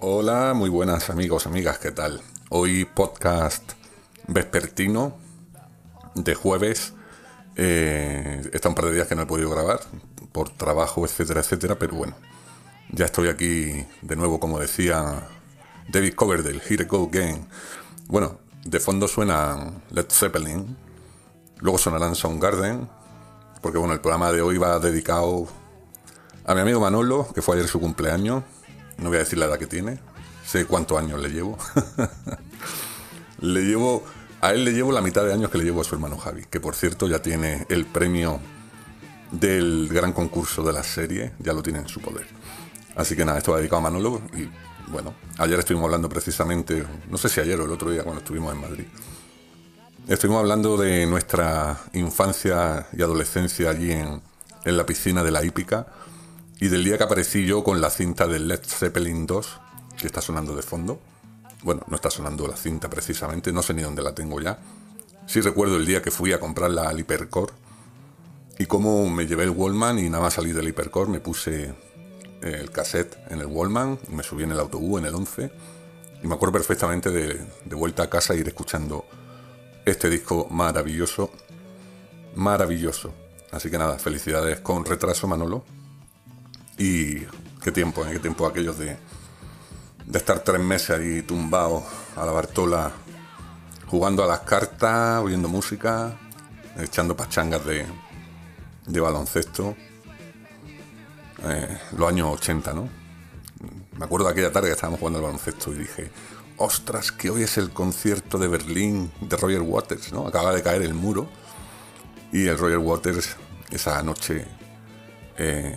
Hola, muy buenas amigos, amigas, ¿qué tal? Hoy podcast vespertino de jueves. Eh, está un par de días que no he podido grabar por trabajo, etcétera, etcétera, pero bueno, ya estoy aquí de nuevo, como decía David Coverdale, Here I Go Again. Bueno, de fondo suena Led Zeppelin, luego sonarán Soundgarden, porque bueno, el programa de hoy va dedicado a mi amigo Manolo, que fue ayer su cumpleaños. No voy a decir la edad que tiene, sé cuántos años le llevo. le llevo, a él le llevo la mitad de años que le llevo a su hermano Javi, que por cierto ya tiene el premio del gran concurso de la serie, ya lo tiene en su poder. Así que nada, esto va dedicado a Manolo y bueno, ayer estuvimos hablando precisamente, no sé si ayer o el otro día cuando estuvimos en Madrid. Estuvimos hablando de nuestra infancia y adolescencia allí en, en la piscina de la hípica y del día que aparecí yo con la cinta del Led Zeppelin 2, que está sonando de fondo. Bueno, no está sonando la cinta precisamente, no sé ni dónde la tengo ya. Sí recuerdo el día que fui a comprarla al Hipercore y cómo me llevé el Wallman y nada más salí del Hipercore me puse el cassette en el Wallman y me subí en el autobús en el 11 y me acuerdo perfectamente de, de vuelta a casa ir escuchando este disco maravilloso, maravilloso. Así que nada, felicidades con retraso Manolo. Y qué tiempo, ¿eh? qué tiempo aquellos de, de estar tres meses ahí tumbado a la Bartola, jugando a las cartas, oyendo música, echando pachangas de, de baloncesto. Eh, los años 80, ¿no? Me acuerdo de aquella tarde que estábamos jugando al baloncesto y dije, ostras, que hoy es el concierto de Berlín de Roger Waters, ¿no? Acaba de caer el muro y el Roger Waters esa noche eh,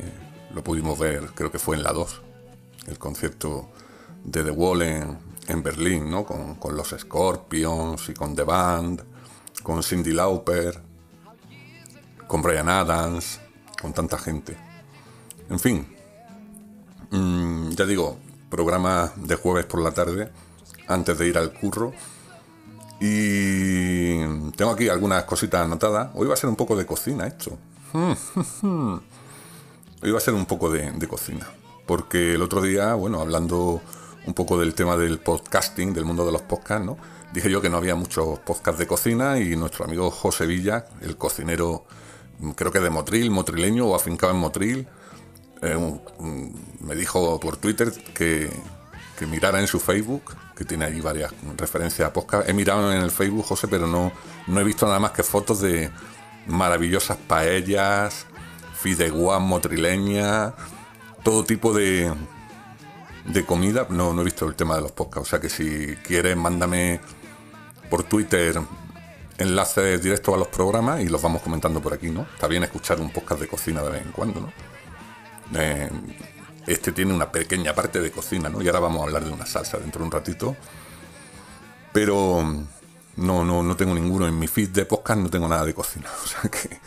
lo pudimos ver, creo que fue en la 2, el concierto de The Wall en, Berlín, ¿no? Con, los Scorpions y con The Band, con Cindy Lauper, con Brian Adams, con tanta gente. En fin, mmm, ya digo, programa de jueves por la tarde, antes de ir al curro. Y tengo aquí algunas cositas anotadas. Hoy va a ser un poco de cocina esto. Hoy va a ser un poco de, cocina. Porque el otro día, bueno, hablando un poco del tema del podcasting, del mundo de los podcasts, ¿no? Dije yo que no había muchos podcasts de cocina y nuestro amigo José Villa, el cocinero, creo que de Motril, motrileño o afincado en Motril, eh, me dijo por Twitter que, que, mirara en su Facebook, que tiene allí varias referencias a podcast. He mirado en el Facebook, José, pero no, no he visto nada más que fotos de maravillosas paellas, fideuá motrileña, todo tipo de, de comida. No, no he visto el tema de los podcasts. O sea que si quieres, mándame por Twitter enlaces directos a los programas y los vamos comentando por aquí, ¿no? Está bien escuchar un podcast de cocina de vez en cuando, ¿no? Eh, este tiene una pequeña parte de cocina, ¿no? Y ahora vamos a hablar de una salsa dentro de un ratito. Pero no, no, no tengo ninguno en mi feed de podcast, no tengo nada de cocina. O sea que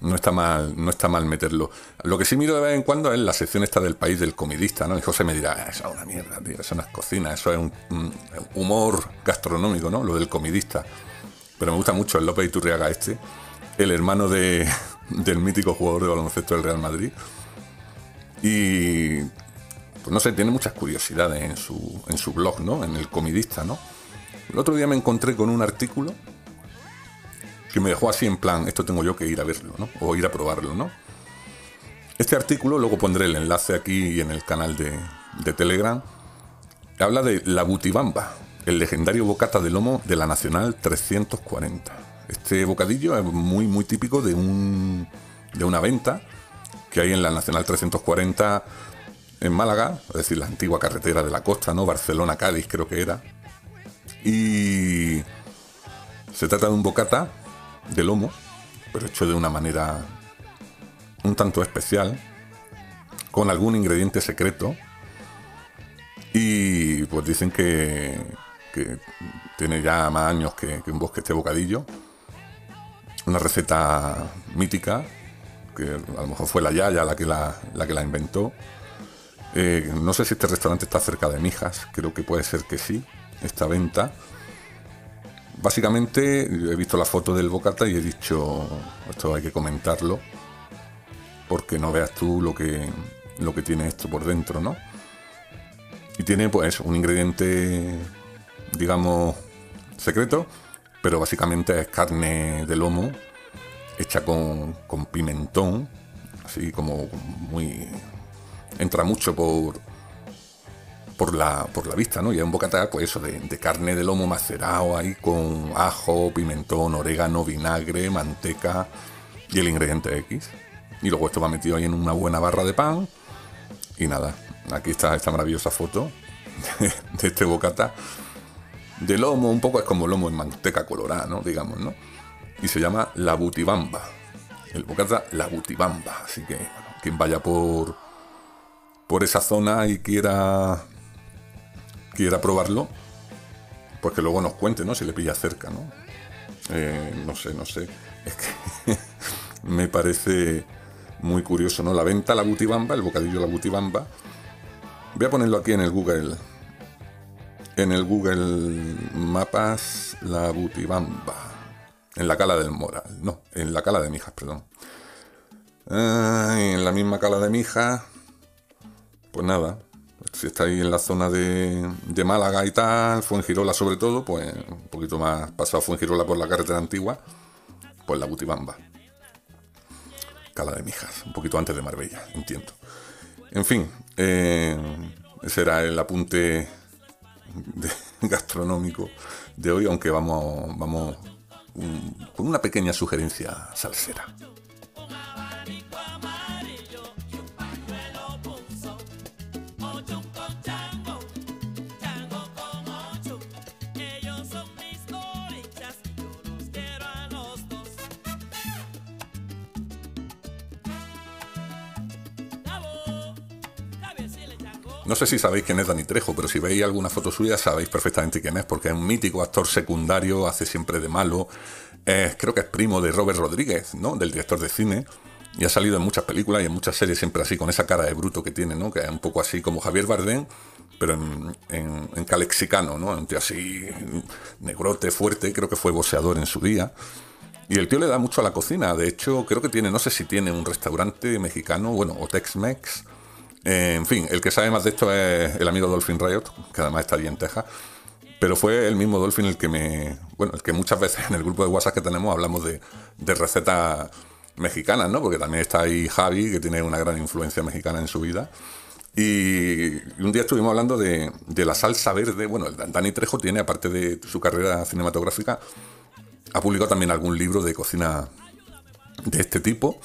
no está mal, no está mal meterlo. Lo que sí miro de vez en cuando es la sección esta del país del comidista, ¿no? Y José me dirá, eso es una mierda, tío, eso no es cocina, eso es un, humor gastronómico, ¿no? Lo del comidista. Pero me gusta mucho el López Iturriaga este, el hermano de, del mítico jugador de baloncesto del Real Madrid. Y pues no sé, tiene muchas curiosidades en su, en su blog, ¿no? En el comidista, ¿no? El otro día me encontré con un artículo que me dejó así en plan, esto tengo yo que ir a verlo, ¿no? O ir a probarlo, ¿no? Este artículo, luego pondré el enlace aquí en el canal de, de Telegram, habla de la butibamba, el legendario bocata de lomo de la Nacional 340. Este bocadillo es muy, muy típico de, un, de una venta que hay en la Nacional 340 en Málaga, es decir, la antigua carretera de la costa, ¿no? Barcelona-Cádiz creo que era. Y se trata de un bocata de lomo, pero hecho de una manera un tanto especial, con algún ingrediente secreto. Y pues dicen que, que tiene ya más años que, que un bosque este bocadillo. Una receta mítica, que a lo mejor fue la Yaya la que la, la, que la inventó. Eh, no sé si este restaurante está cerca de Mijas, creo que puede ser que sí, esta venta. Básicamente he visto la foto del bocata y he dicho, esto hay que comentarlo, porque no veas tú lo que, lo que tiene esto por dentro, ¿no? Y tiene pues un ingrediente, digamos, secreto, pero básicamente es carne de lomo hecha con, con pimentón, así como muy... entra mucho por, por la, por la vista, ¿no? Y es un bocata, pues eso, de, carne de lomo macerado ahí con ajo, pimentón, orégano, vinagre, manteca y el ingrediente X. Y luego esto va metido ahí en una buena barra de pan. Y nada, aquí está esta maravillosa foto de, este bocata. De lomo, un poco es como lomo en manteca colorada, ¿no? Digamos, ¿no? Y se llama la butibamba. El bocata la butibamba. Así que, quien vaya por, por esa zona y quiera quiera probarlo, pues que luego nos cuente, ¿no? Si le pilla cerca, ¿no? Eh, no sé, no sé. Es que me parece muy curioso, ¿no? La venta la butibamba, el bocadillo la butibamba. Voy a ponerlo aquí en el Google. En el Google Mapas, la butibamba. En la cala del Moral. No, en la cala de Mijas, perdón. en la misma cala de Mijas. Pues nada, si estáis en la zona de, de, Málaga y tal, Fuengirola sobre todo, pues un poquito más pasado Fuengirola por la carretera antigua, pues la Butibamba. Cala de Mijas, un poquito antes de Marbella, entiendo. En fin, eh, ese era el apunte gastronómico de hoy, aunque vamos, vamos con una pequeña sugerencia salsera. No sé si sabéis quién es Dani Trejo, pero si veis alguna foto suya sabéis perfectamente quién es, porque es un mítico actor secundario, hace siempre de malo. creo que es primo de Robert Rodríguez, ¿no? Del director de cine. Y ha salido en muchas películas y en muchas series siempre así, con esa cara de bruto que tiene, ¿no? Que es un poco así como Javier Bardem, pero en, calexicano, ¿no? Un así negrote, fuerte, creo que fue boxeador en su día. Y el tío le da mucho a la cocina. De hecho, creo que tiene, no sé si tiene un restaurante mexicano, bueno, o Tex-Mex, eh, en fin, el que sabe más de esto es el amigo Dolphin Riot, que además está allí en Texas. Pero fue el mismo Dolphin el que me. Bueno, el que muchas veces en el grupo de WhatsApp que tenemos hablamos de, recetas mexicanas, ¿no? Porque también está ahí Javi, que tiene una gran influencia mexicana en su vida. Y un día estuvimos hablando de, de, la salsa verde. Bueno, Dani Trejo tiene, aparte de su carrera cinematográfica, ha publicado también algún libro de cocina de este tipo.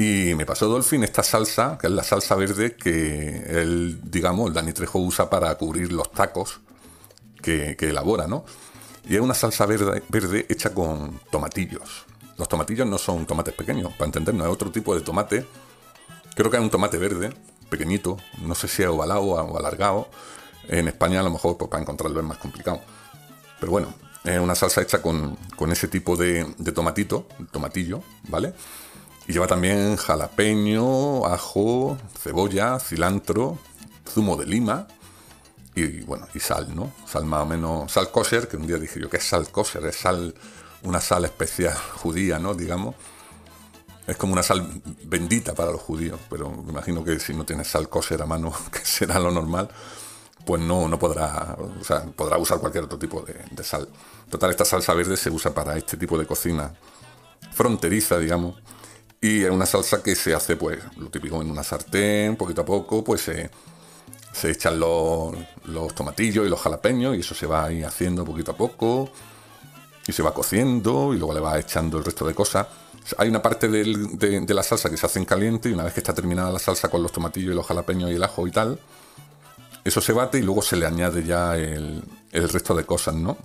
Y me pasó Dolphin esta salsa, que es la salsa verde que él, digamos, el Dani Trejo usa para cubrir los tacos que, elabora, ¿no? Y es una salsa verde, verde hecha con tomatillos. Los tomatillos no son tomates pequeños, para entendernos, es otro tipo de tomate. Creo que es un tomate verde, pequeñito, no sé si es ovalado o alargado. En España a lo mejor pues, para encontrarlo es más complicado. Pero bueno, es una salsa hecha con, ese tipo de, de tomatito, tomatillo, ¿vale? Y lleva también jalapeño, ajo, cebolla, cilantro, zumo de lima y bueno, y sal, ¿no? Sal más o menos, sal kosher, que un día dije yo, ¿qué es sal kosher? Es sal, una sal especial judía, ¿no? Digamos. Es como una sal bendita para los judíos, pero me imagino que si no tienes sal kosher a mano, que será lo normal, pues no, no podrá, o sea, podrá usar cualquier otro tipo de, de sal. Total, esta salsa verde se usa para este tipo de cocina fronteriza, digamos y es una salsa que se hace, pues, lo típico en una sartén, poquito a poco, pues se, echan los, tomatillos y los jalapeños y eso se va ahí haciendo poquito a poco y se va cociendo y luego le va echando el resto de cosas. Hay una parte de, la salsa que se hace en caliente y una vez que está terminada la salsa con los tomatillos y los jalapeños y el ajo y tal, eso se bate y luego se le añade ya el, el resto de cosas, ¿no?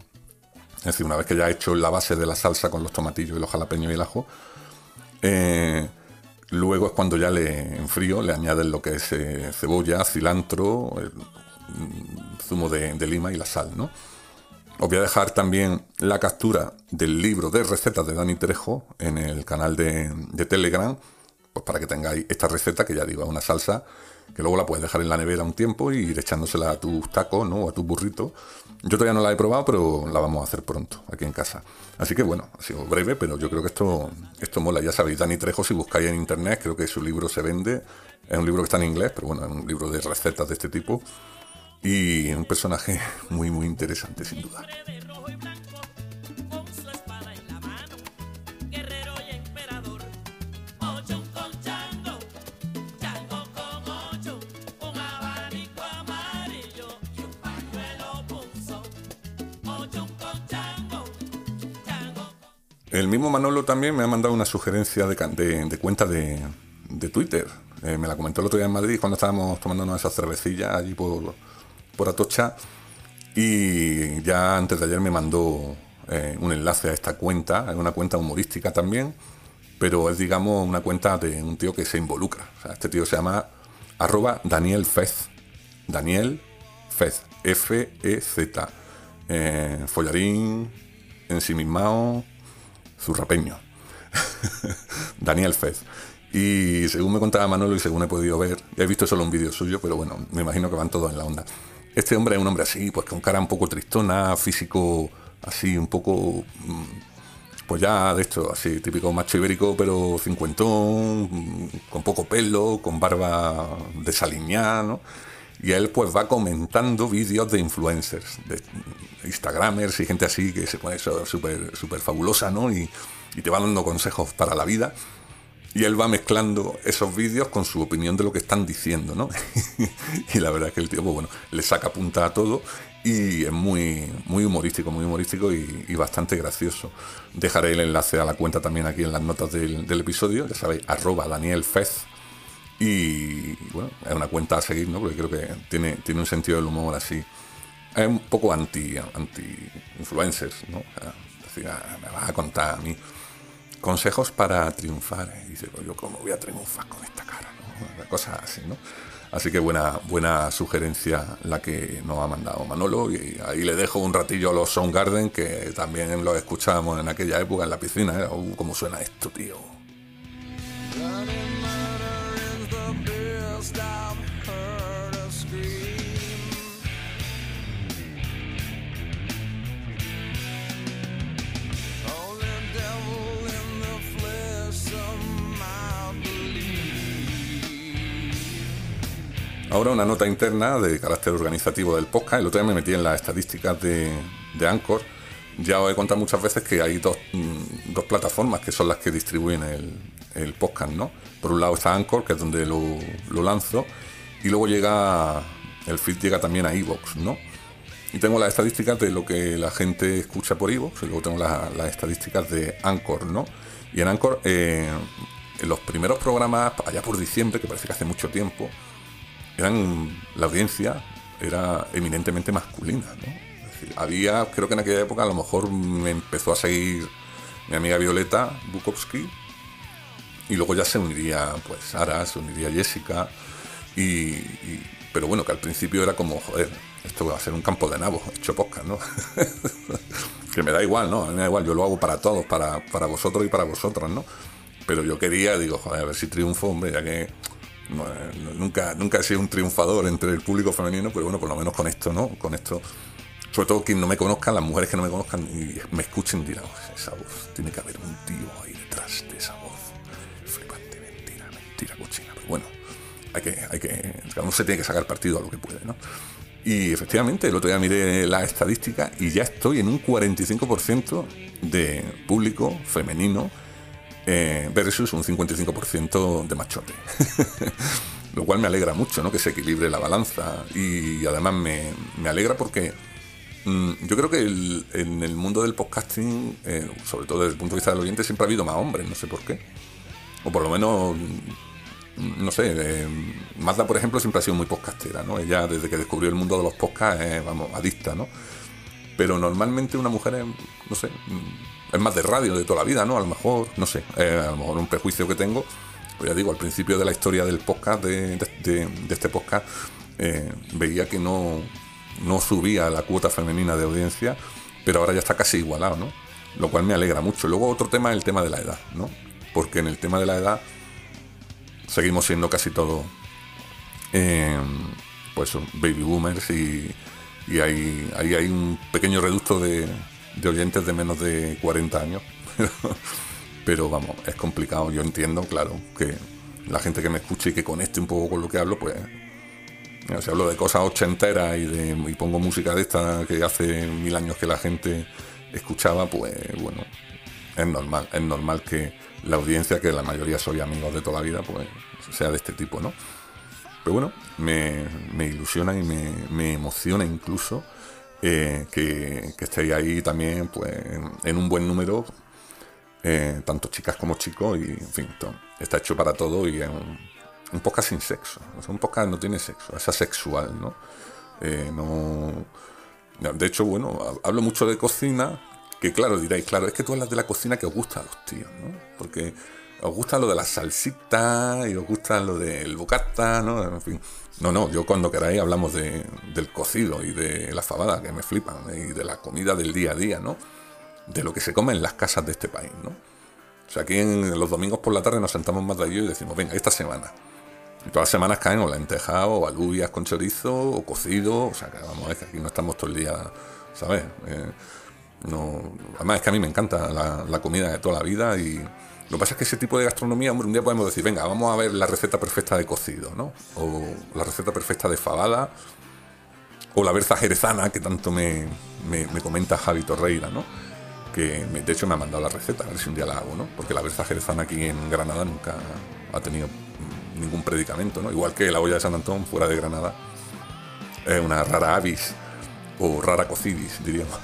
Es decir, una vez que ya ha hecho la base de la salsa con los tomatillos y los jalapeños y el ajo, eh, luego es cuando ya le en frío le añaden lo que es eh, cebolla, cilantro, mm, zumo de, lima y la sal, ¿no? Os voy a dejar también la captura del libro de recetas de Dani Trejo en el canal de, Telegram, pues para que tengáis esta receta, que ya digo, es una salsa que luego la puedes dejar en la nevera un tiempo y ir echándosela a tus tacos, ¿no? O a tus burritos. Yo todavía no la he probado, pero la vamos a hacer pronto, aquí en casa. Así que bueno, ha sido breve, pero yo creo que esto, esto mola. Ya sabéis, Dani Trejo, si buscáis en internet, creo que su libro se vende. Es un libro que está en inglés, pero bueno, es un libro de recetas de este tipo. Y un personaje muy, muy interesante, sin duda. El mismo Manolo también me ha mandado una sugerencia de, cuenta de, Twitter. Eh, me la comentó el otro día en Madrid cuando estábamos tomándonos esas cervecillas allí por, por Atocha. Y ya antes de ayer me mandó eh, un enlace a esta cuenta. Es una cuenta humorística también, pero es, digamos, una cuenta de un tío que se involucra. este tío se llama arroba Daniel Fez. Daniel Fez. F-E-Z. Eh, follarín, ensimismado zurrapeño. Daniel Fez. Y según me contaba Manolo y según he podido ver, he visto solo un vídeo suyo, pero bueno, me imagino que van todos en la onda. Este hombre es un hombre así, pues con cara un poco tristona, físico así, un poco, mm, pues ya de esto, así, típico macho ibérico, pero cincuentón, mm, con poco pelo, con barba desaliñada, ¿no? Y él pues va comentando vídeos de influencers, de Instagramers y gente así que se pone súper super fabulosa, ¿no? Y, te va dando consejos para la vida. Y él va mezclando esos vídeos con su opinión de lo que están diciendo, ¿no? y la verdad es que el tío, pues bueno, le saca punta a todo y es muy, muy humorístico, muy humorístico y, bastante gracioso. Dejaré el enlace a la cuenta también aquí en las notas del, episodio, ya sabéis, arroba Daniel Fez. Y bueno, es una cuenta a seguir, ¿no? Porque creo que tiene, tiene un sentido del humor así es un poco anti, anti ¿no? decir, ah, me vas a contar a mí consejos para triunfar. Y dice, pues yo cómo voy a triunfar con esta cara, ¿no? Cosas así, ¿no? Así que buena, buena sugerencia la que nos ha mandado Manolo. Y ahí le dejo un ratillo a los Soundgarden, que también lo escuchábamos en aquella época en la piscina. ¿eh? Uh, ¿Cómo suena esto, tío? Ahora una nota interna de carácter organizativo del podcast. El otro día me metí en las estadísticas de, de Anchor. Ya os he contado muchas veces que hay dos, mm, dos plataformas que son las que distribuyen el, podcast, ¿no? Por un lado está Anchor, que es donde lo, lo lanzo, y luego llega, el feed llega también a Evox, ¿no? Y tengo las estadísticas de lo que la gente escucha por Evox, y luego tengo las, estadísticas de Anchor, ¿no? Y en Anchor, eh, en los primeros programas, allá por diciembre, que parece que hace mucho tiempo, eran la audiencia era eminentemente masculina, ¿no? había, creo que en aquella época a lo mejor me empezó a seguir mi amiga Violeta Bukowski y luego ya se uniría pues Sara, se uniría Jessica y, pero bueno, que al principio era como, joder, esto va a ser un campo de nabos, hecho podcast, ¿no? que me da igual, ¿no? A mí me da igual, yo lo hago para todos, para, para vosotros y para vosotras, ¿no? Pero yo quería, digo, joder, a ver si triunfo, hombre, ya que nunca, nunca he sido un triunfador entre el público femenino, pero bueno, por lo menos con esto, ¿no? Con esto, sobre todo quien no me conozca, las mujeres que no me conozcan y me escuchen dirán, esa voz, tiene que haber un tío ahí detrás de esa voz. Flipante, mentira, mentira cochina. Pero bueno, hay que, hay que, uno se tiene que sacar partido a lo que puede, ¿no? Y efectivamente, el otro día miré la estadística y ya estoy en un 45% de público femenino eh, versus un 55% de machote. Lo cual me alegra mucho, ¿no? Que se equilibre la balanza. Y además me, alegra porque mm, yo creo que en el mundo del podcasting, eh, sobre todo desde el punto de vista del oyente, siempre ha habido más hombres, no sé por qué. O por lo menos, mm, no sé, eh, Mazda, por ejemplo, siempre ha sido muy podcastera, ¿no? Ella, desde que descubrió el mundo de los podcasts, es, vamos, adicta, ¿no? Pero normalmente una mujer, no sé, mm, es más de radio de toda la vida, ¿no? A lo mejor, no sé, eh, a lo mejor un prejuicio que tengo. Pues ya digo, al principio de la historia del podcast, de, este podcast, eh, veía que no, no subía la cuota femenina de audiencia, pero ahora ya está casi igualado, ¿no? Lo cual me alegra mucho. Luego otro tema es el tema de la edad, ¿no? Porque en el tema de la edad seguimos siendo casi todos eh, pues baby boomers y, y hay, ahí hay un pequeño reducto de, de oyentes de menos de 40 años. Pero vamos, es complicado. Yo entiendo, claro, que la gente que me escuche y que conecte un poco con lo que hablo, pues. Si hablo de cosas ochenteras y, de, pongo música de esta que hace mil años que la gente escuchaba, pues bueno, es normal. Es normal que la audiencia, que la mayoría soy amigos de toda la vida, pues sea de este tipo, ¿no? Pero bueno, me, ilusiona y me emociona incluso eh, que, estéis ahí también pues, en, un buen número, eh, tanto chicas como chicos, y en fin, está hecho para todo y es un, un podcast sin sexo. un podcast no tiene sexo, es asexual, ¿no? Eh, no. De hecho, bueno, hablo mucho de cocina, que claro, diréis, claro, es que tú hablas de la cocina que os gusta a los tíos, ¿no? Porque os gusta lo de la salsita y os gusta lo del bocata, ¿no? En fin. No, no, yo cuando queráis hablamos de, del cocido y de la fabada, que me flipan, y de la comida del día a día, ¿no? De lo que se come en las casas de este país, ¿no? O sea, aquí en los domingos por la tarde nos sentamos más de ello y decimos, venga, esta semana. Y todas las semanas caen o lentejas o alubias con chorizo o cocido, o sea, que vamos ver que aquí no estamos todo el día, ¿sabes? Eh, no, además es que a mí me encanta la comida de toda la vida y lo que pasa es que ese tipo de gastronomía, un día podemos decir, venga, vamos a ver la receta perfecta de cocido, ¿no? O la receta perfecta de fabada, o la berza jerezana, que tanto me, me, comenta Javi Torreira, ¿no? Que de hecho me ha mandado la receta, a ver si un día la hago, ¿no? Porque la berza jerezana aquí en Granada nunca ha tenido ningún predicamento, ¿no? Igual que la olla de San Antón, fuera de Granada, es una rara avis, o rara cocidis, diríamos.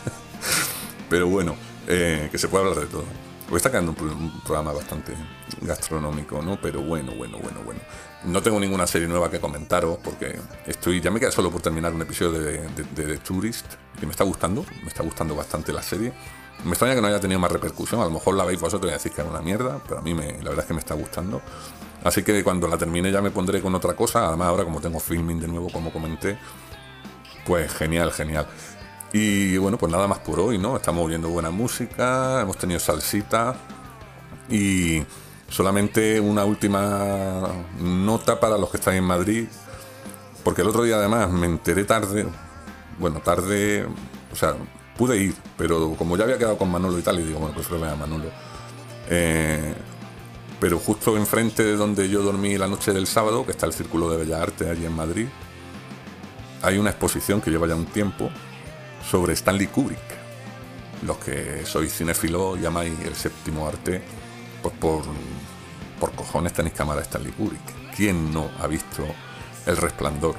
Pero bueno, eh, que se puede hablar de todo. Porque está quedando un, programa bastante gastronómico, ¿no? Pero bueno, bueno, bueno, bueno. No tengo ninguna serie nueva que comentaros porque estoy. Ya me queda solo por terminar un episodio de, The Tourist que me está gustando. Me está gustando bastante la serie. Me extraña que no haya tenido más repercusión. A lo mejor la veis vosotros y decís que es una mierda, pero a mí me, la verdad es que me está gustando. Así que cuando la termine ya me pondré con otra cosa. Además, ahora como tengo filming de nuevo, como comenté, pues genial, genial. Y bueno, pues nada más por hoy, ¿no? Estamos oyendo buena música, hemos tenido salsita y solamente una última nota para los que están en Madrid, porque el otro día además me enteré tarde, bueno, tarde, o sea, pude ir, pero como ya había quedado con Manolo y tal, y digo, bueno, pues ver a Manolo. Eh, pero justo enfrente de donde yo dormí la noche del sábado, que está el Círculo de Bellas Artes allí en Madrid, hay una exposición que lleva ya un tiempo, sobre Stanley Kubrick. Los que sois cinéfilos llamáis el séptimo arte, pues por, por cojones tenéis cámara Stanley Kubrick. ¿Quién no ha visto El Resplandor?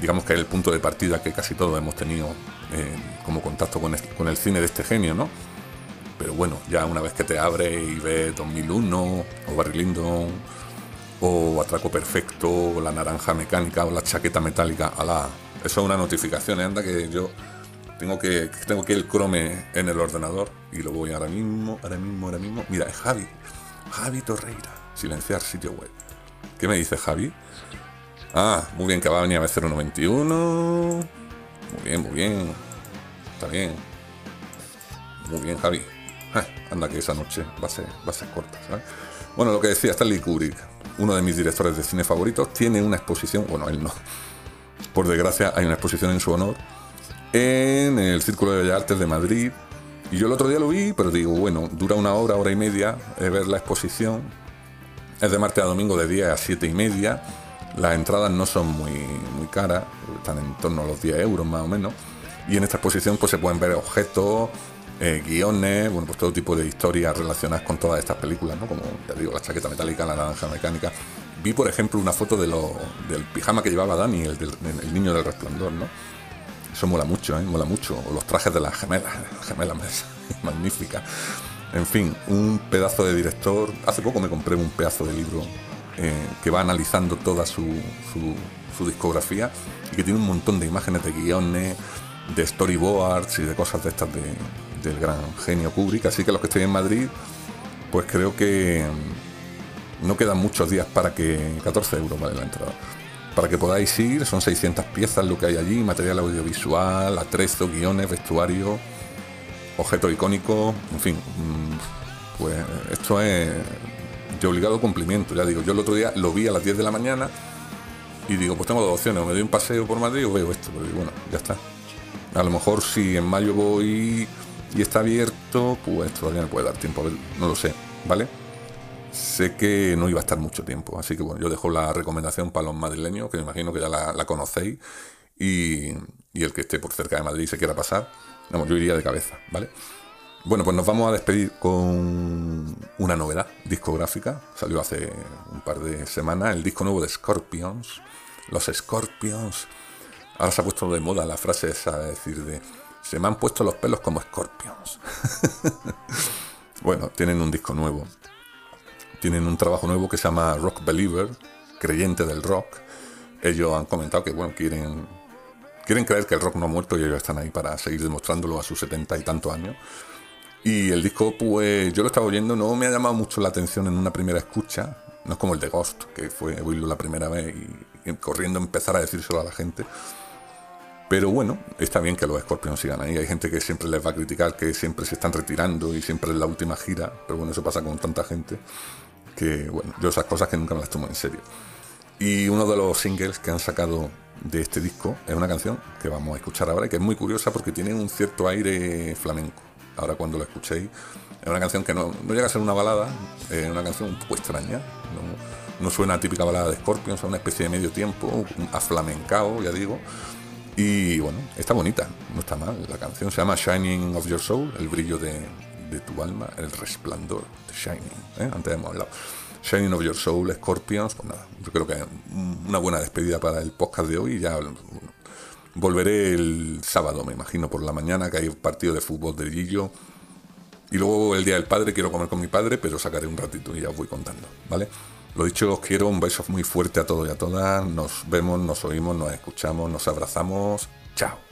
Digamos que es el punto de partida que casi todos hemos tenido eh, como contacto con el, cine de este genio, ¿no? Pero bueno, ya una vez que te abre y ves 2001 o Barry Lyndon o Atraco Perfecto o La Naranja Mecánica o La Chaqueta Metálica, ala, eso es una notificación, ¿eh? anda que yo tengo que tengo que el Chrome en el ordenador y lo voy ahora mismo, ahora mismo, ahora mismo. Mira, es Javi. Javi Torreira. Silenciar sitio web. ¿Qué me dice Javi? Ah, muy bien, que va a venir a 091. Muy bien, muy bien. Está bien. Muy bien, Javi. Ah, anda que esa noche va a ser, va a ser corta, ¿sabes? Bueno, lo que decía Stanley Kubrick, uno de mis directores de cine favoritos, tiene una exposición, bueno, él no. Por desgracia, hay una exposición en su honor en el Círculo de Bellas Artes de Madrid. Y yo el otro día lo vi, pero digo, bueno, dura una hora, hora y media eh, ver la exposición. Es de martes a domingo de 10 a 7 y media. Las entradas no son muy, muy caras, están en torno a los 10 euros más o menos. Y en esta exposición pues se pueden ver objetos, eh, guiones, bueno, pues todo tipo de historias relacionadas con todas estas películas, ¿no? Como ya digo, la chaqueta metálica, la naranja mecánica. Vi, por ejemplo, una foto de lo, del pijama que llevaba Dani, el, niño del resplandor, ¿no? Eso mola mucho, ¿eh? mola mucho. O los trajes de las gemelas, gemelas magnífica. En fin, un pedazo de director. Hace poco me compré un pedazo de libro eh, que va analizando toda su, discografía y que tiene un montón de imágenes de guiones, de storyboards y de cosas de estas del gran genio Kubrick. Así que los que estoy en Madrid, pues creo que no quedan muchos días para que 14 euros vale la entrada para que podáis ir. Son 600 piezas lo que hay allí, material audiovisual, atrezo, guiones, vestuario, objeto icónico, en fin. Mm, pues esto es de obligado cumplimiento, ya digo. Yo el otro día lo vi a las 10 de la mañana Y digo, pues tengo dos opciones, o me doy un paseo por Madrid o veo esto, pero bueno, ya está. A lo mejor si en mayo voy y está abierto, pues todavía me puede dar tiempo a ver, no lo sé, ¿vale? Sé que no iba a estar mucho tiempo, así que bueno, yo dejo la recomendación para los madrileños, que me imagino que ya la, conocéis, y, el que esté por cerca de Madrid y se quiera pasar, vamos, yo iría de cabeza, ¿vale? Bueno, pues nos vamos a despedir con una novedad discográfica. Salió hace un par de semanas el disco nuevo de Scorpions. Los Scorpions. Ahora se ha puesto de moda la frase esa de decir de se me han puesto los pelos como Scorpions. bueno, tienen un disco nuevo. Tienen un trabajo nuevo que se llama Rock Believer, creyente del rock. Ellos han comentado que bueno, quieren quieren creer que el rock no ha muerto y ellos están ahí para seguir demostrándolo a sus setenta y tantos años. Y el disco, pues yo lo estaba oyendo, no me ha llamado mucho la atención en una primera escucha. No es como el de Ghost, que fue oírlo la primera vez y, corriendo empezar a decírselo a la gente. Pero bueno, está bien que los Scorpions sigan ahí. Hay gente que siempre les va a criticar que siempre se están retirando y siempre es la última gira. Pero bueno, eso pasa con tanta gente que, bueno, yo esas cosas que nunca me las tomo en serio. Y uno de los singles que han sacado de este disco es una canción que vamos a escuchar ahora y que es muy curiosa porque tiene un cierto aire flamenco ahora cuando lo escuchéis. Es una canción que no, llega a ser una balada, es una canción un poco extraña. No, suena a típica balada de Scorpions, es una especie de medio tiempo, aflamencao, ya digo. Y bueno, está bonita, no está mal. La canción se llama Shining of Your Soul, el brillo de, tu alma, el resplandor de Shining. ¿eh? Antes hemos hablado. Shining of Your Soul, Scorpions, pues nada, yo creo que una buena despedida para el podcast de hoy. Ya Volveré el sábado, me imagino, por la mañana, que hay un partido de fútbol de Gillo. Y luego el Día del Padre quiero comer con mi padre, pero sacaré un ratito y ya os voy contando, ¿vale? Lo dicho, os quiero, un beso muy fuerte a todos y a todas. Nos vemos, nos oímos, nos escuchamos, nos abrazamos. Chao.